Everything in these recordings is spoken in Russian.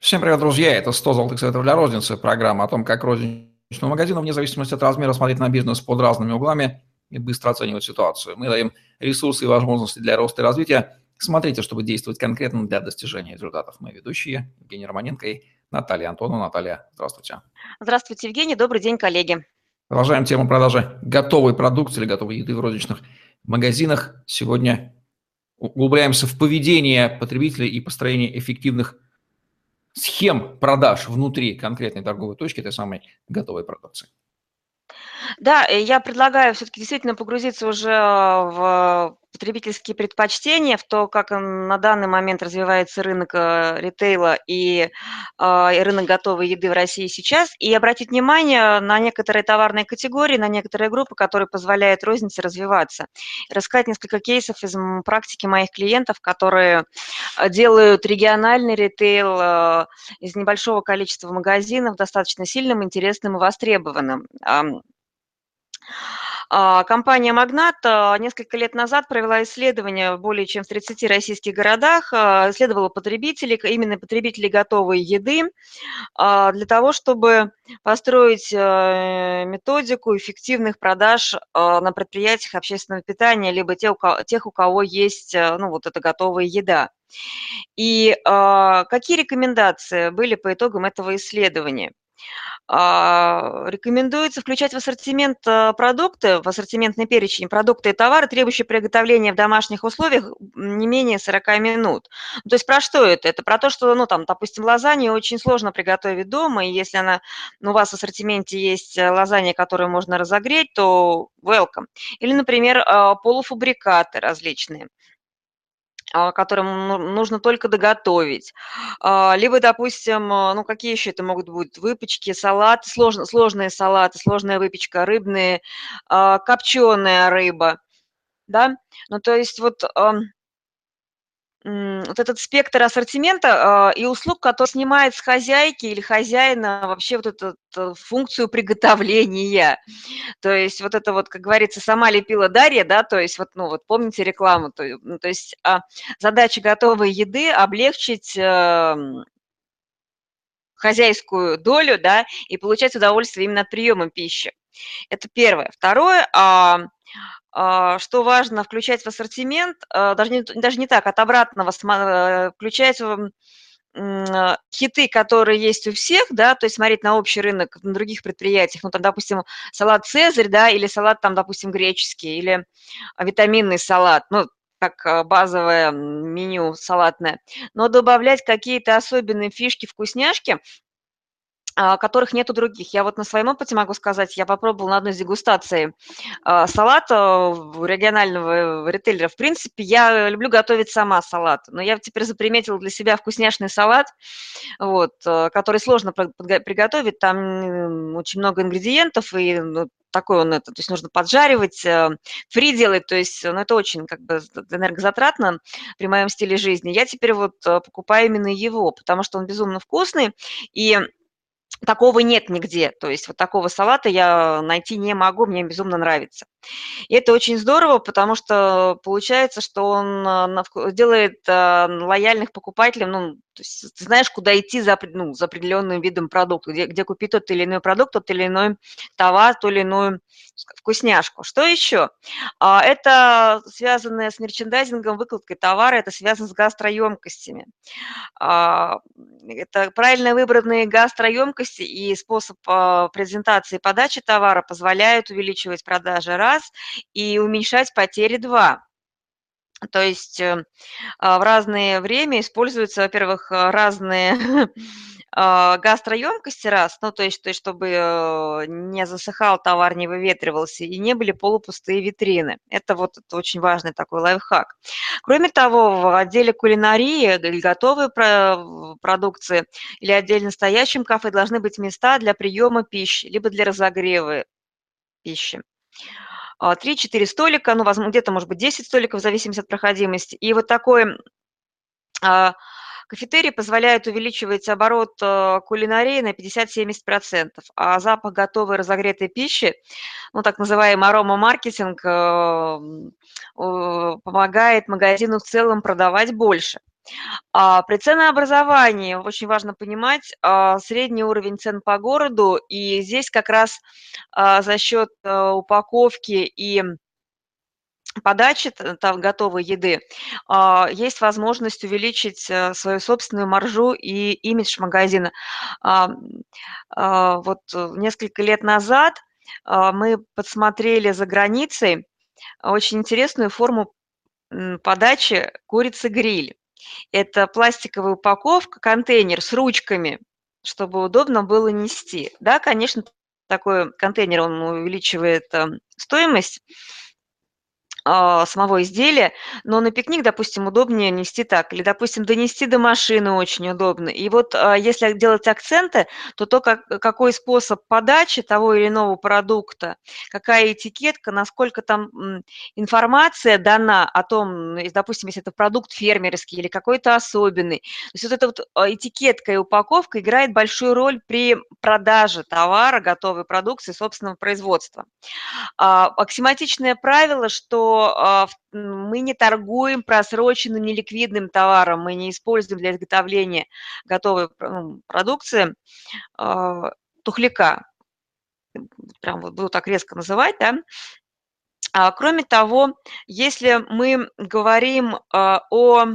Всем привет, друзья! Это 100 золотых советов для розницы. Программа о том, как розничному магазину, вне зависимости от размера, смотреть на бизнес под разными углами и быстро оценивать ситуацию. Мы даем ресурсы и возможности для роста и развития. Смотрите, чтобы действовать конкретно для достижения результатов. Мы ведущие Евгений Романенко и Наталья Антонова. Наталья, здравствуйте. Здравствуйте, Евгений. Добрый день, коллеги. Продолжаем тему продажи готовой продукции или готовой еды в розничных магазинах. Сегодня углубляемся в поведение потребителей и построение эффективных схем продаж внутри конкретной торговой точки этой самой готовой продукции. Да, я предлагаю все-таки действительно погрузиться уже в потребительские предпочтения, в то, как на данный момент развивается рынок э, ритейла и, а, и рынок готовой еды в России сейчас, и обратить внимание на некоторые товарные категории, на некоторые группы, которые позволяют рознице развиваться. Рассказать несколько кейсов из практики моих клиентов, которые э, делают региональный ритейл э, из небольшого количества магазинов достаточно сильным, интересным и востребованным. А, компания «Магнат» а, несколько лет назад провела исследование в более чем в 30 российских городах, а, исследовала потребителей, именно потребителей готовой еды, для того, чтобы построить э, методику эффективных продаж на предприятиях общественного питания, либо тех, у кого есть э, ну, вот эта готовая еда. И какие рекомендации были по итогам этого исследования? А, рекомендуется включать в ассортимент а, продукты, в ассортиментный перечень продукты и товары, требующие приготовления в домашних условиях не менее 40 минут. То есть про что это? Это про то, что, ну, там, допустим, лазанью очень сложно приготовить дома, и если она, ну, у вас в ассортименте есть э, лазанья, которую можно разогреть, то welcome. Или, например, а, полуфабрикаты различные. А, которым ну, нужно только доготовить. А, либо, допустим, а, ну какие еще это могут быть? Выпечки, салаты, сложно, сложные салаты, сложная выпечка, рыбные, копченая рыба. Да? Ну, то есть вот вот этот спектр ассортимента э, и услуг, который снимает с хозяйки или хозяина вообще вот эту, функцию приготовления. То есть вот это вот, как говорится, сама лепила Дарья, да, то есть вот, ну вот помните рекламу, то, ну, то есть э, задача готовой еды облегчить э, хозяйскую долю, да, и получать удовольствие именно от приема пищи. Это первое. Второе, а, а, что важно включать в ассортимент, а, даже не, даже не так, от обратного э, включать а, хиты, которые есть у всех, да, то есть смотреть на общий рынок на других предприятиях, ну, там, допустим, салат «Цезарь», да, или салат, там, допустим, греческий, или витаминный салат, ну, как базовое меню салатное, но добавлять какие-то особенные фишки, вкусняшки, которых нет у других. Я вот на своем опыте могу сказать, я попробовала на одной из дегустаций а, салат регионального ритейлера. В принципе, я люблю готовить сама салат, но я теперь заприметила для себя вкусняшный салат, вот, э, который сложно приготовить, там очень много ингредиентов, и ну, такой он это, то есть нужно поджаривать, э, фри делать, то есть, ну, это очень как бы энергозатратно при моем стиле жизни. Я теперь вот э, покупаю именно его, потому что он безумно вкусный, и Такого нет нигде, то есть вот такого салата я найти не могу, мне безумно нравится. И это очень здорово, потому что получается, что он а, делает а, лояльных покупателей, ну, то есть ты знаешь, куда идти за, ну, за определенным видом продукта, где, где купить тот или иной продукт, тот или иной товар, ту или иную вкусняшку. Что еще? А, это связанное с мерчендайзингом, выкладкой товара, это связано с гастроемкостями. Это правильно выбранные гастроемкости и способ презентации и подачи товара позволяют увеличивать продажи раз и уменьшать потери два. То есть э, в разное время используются, во-первых, разные А, гастроемкости раз, ну, то есть, то есть чтобы э, не засыхал товар, не выветривался, и не были полупустые витрины. Это вот это очень важный такой лайфхак. Кроме того, в отделе кулинарии или готовой продукции или отдельно стоящем кафе должны быть места для приема пищи, либо для разогрева пищи. 3-4 а, столика, ну, возможно, где-то, может быть, 10 столиков, в зависимости от проходимости. И вот такой а, Кафетерий позвляет увеличивать оборот э, кулинарии на 50-70%, а запах готовой разогретой пищи, ну, так называемый аромамаркетинг, помогает магазину в целом продавать больше. А при ценообразовании очень важно понимать а, средний уровень цен по городу, и здесь как раз а, за счет упаковки и подачи там, готовой еды есть возможность увеличить а, свою собственную маржу и имидж магазина. Вот несколько лет назад мы подсмотрели за границей очень интересную форму подачи курицы-гриль. Это пластиковая упаковка, контейнер с ручками, чтобы удобно было нести. Да, конечно, такой контейнер, он увеличивает эм, стоимость, самого изделия, но на пикник, допустим, удобнее нести так, или, допустим, донести до машины очень удобно. И вот а, если делать акценты, то то, как, какой способ подачи того или иного продукта, какая этикетка, насколько там информация дана о том, допустим, если это продукт фермерский или какой-то особенный. То есть вот эта вот а, этикетка и упаковка играет большую роль при продаже товара, готовой продукции собственного производства. Аксиматичное правило, что а, мы не торгуем просроченным неликвидным товаром, мы не используем для изготовления готовой ну, продукции а, тухляка. Прям вот буду так резко называть, да. А, кроме того, если мы говорим о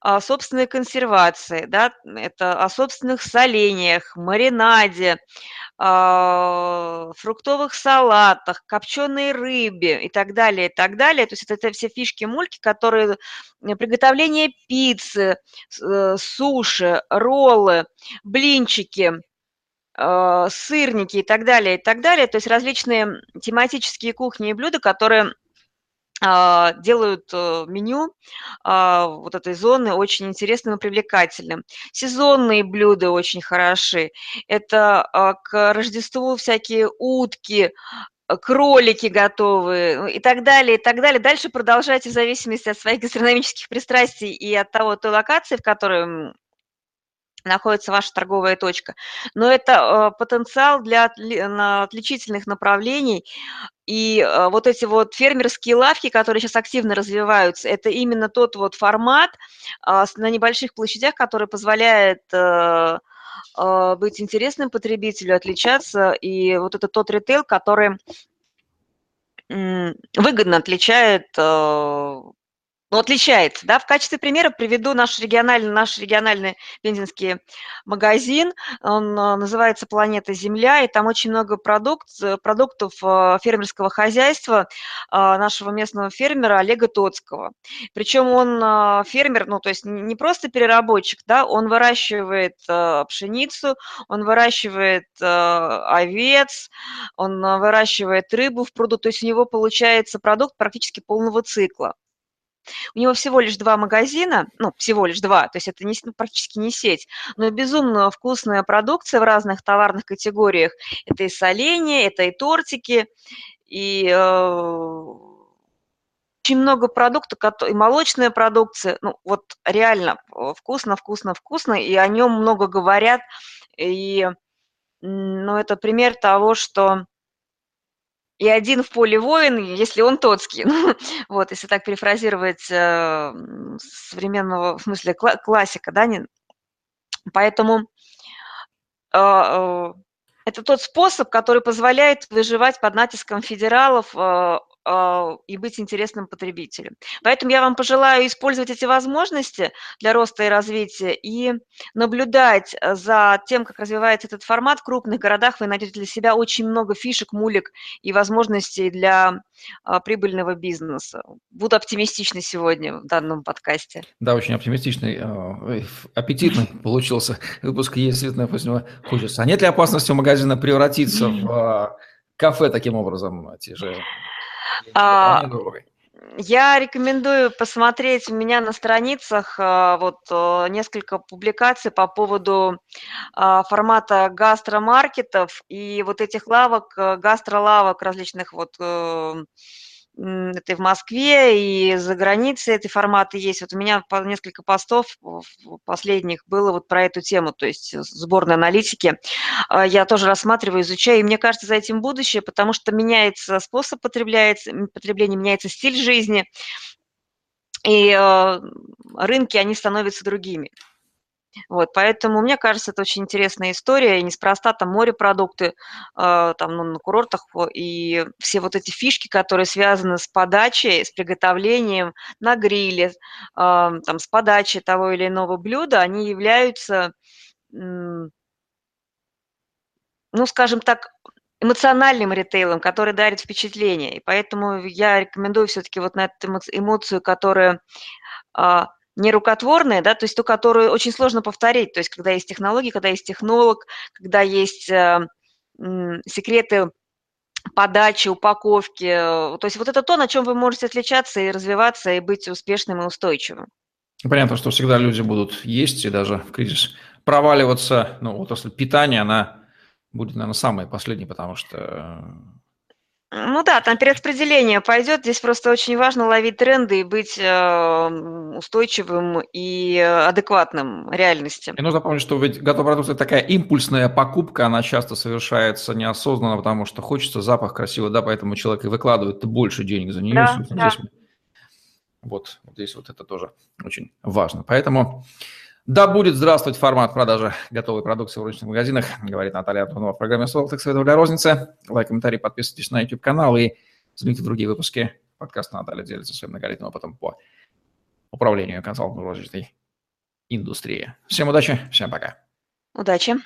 о собственной консервации, да, это о собственных солениях, маринаде, фруктовых салатах, копченой рыбе и так далее, и так далее. То есть это, это все фишки-мульки, которые э, приготовление пиццы, э, суши, роллы, блинчики, а, сырники и так далее, и так далее. То есть различные тематические кухни и блюда, которые делают э, меню а, вот этой зоны очень интересным и привлекательным. Сезонные блюда очень хороши. Это а, к Рождеству всякие утки, кролики готовые ну, и так далее, и так далее. Дальше продолжайте в зависимости от своих гастрономических пристрастий и от того, той локации, в которой находится ваша торговая точка. Но это потенциал для отличительных направлений и э, вот эти вот фермерские лавки, которые сейчас активно развиваются, это именно тот вот формат а, на небольших площадях, который позволяет э, э, быть интересным потребителю, отличаться. И вот это тот ритейл, который выгодно отличает ну, отличается. Да? В качестве примера приведу наш региональный, наш региональный пензенский магазин. Он а, называется «Планета Земля», и там очень много продукт, продуктов а, фермерского хозяйства нашего местного фермера Олега Тоцкого. Причем он фермер, ну, то есть не просто переработчик, да, он выращивает пшеницу, он выращивает овец, он выращивает рыбу в пруду, то есть у него получается продукт практически полного цикла. У него всего лишь два магазина, ну, всего лишь два, то есть это не, ну, практически не сеть, но безумно вкусная продукция в разных товарных категориях. Это и соленья, это и тортики, и э, очень много продуктов, и молочная продукция, ну, вот реально вкусно, вкусно, вкусно, и о нем много говорят, и, ну, это пример того, что и один в поле воин, если он тотский. Ну, вот, если так перефразировать э, современного, в смысле, кла- классика, да, не... поэтому э, э, это тот способ, который позволяет выживать под натиском федералов э, и быть интересным потребителем. Поэтому я вам пожелаю использовать эти возможности для роста и развития и наблюдать за тем, как развивается этот формат. В крупных городах вы найдете для себя очень много фишек, мулек и возможностей для а, прибыльного бизнеса. Буду оптимистичной сегодня в данном подкасте. Да, очень оптимистичный, а, аппетитный получился выпуск. Есть после него хочется. А нет ли опасности у магазина превратиться в кафе таким образом? Те же а, я рекомендую посмотреть у меня на страницах а, вот э, несколько публикаций по поводу а, формата гастромаркетов и вот этих лавок, э, гастролавок различных вот э, это и в Москве, и за границей эти форматы есть. Вот у меня несколько постов последних было вот про эту тему, то есть сборной аналитики. А, я тоже рассматриваю, изучаю, и мне кажется, за этим будущее, потому что меняется способ потребления, меняется стиль жизни, и э, рынки, они становятся другими. Вот, поэтому мне кажется, это очень интересная история, и неспроста там морепродукты, э, там ну, на курортах, и все вот эти фишки, которые связаны с подачей, с приготовлением на гриле, э, там, с подачей того или иного блюда, они являются, ну, скажем так, эмоциональным ритейлом, который дарит впечатление. И поэтому я рекомендую все-таки вот на эту эмоцию, которая нерукотворная, да, то есть ту, которую очень сложно повторить, то есть когда есть технологии, когда есть технолог, когда есть э, секреты подачи, упаковки, то есть вот это то, на чем вы можете отличаться и развиваться, и быть успешным и устойчивым. Понятно, что всегда люди будут есть и даже в кризис проваливаться, ну, отрасль питания, она будет, наверное, самой последней, потому что ну да, там перераспределение пойдет. Здесь просто очень важно ловить тренды и быть э, устойчивым и адекватным реальности. И нужно помнить, что ведь готовая продукция такая импульсная покупка, она часто совершается неосознанно, потому что хочется запах красивый, да, поэтому человек и выкладывает больше денег за нее. Да, да. Вот здесь вот это тоже очень важно. Поэтому да будет здравствовать формат продажи готовой продукции в рыночных магазинах, говорит Наталья Антонова в программе «Солтек Советов для розницы». Лайк, комментарий, подписывайтесь на YouTube-канал и смотрите другие выпуски подкаста Наталья делится своим многолетним опытом по управлению консалтинговой розничной индустрии. Всем удачи, всем пока. Удачи.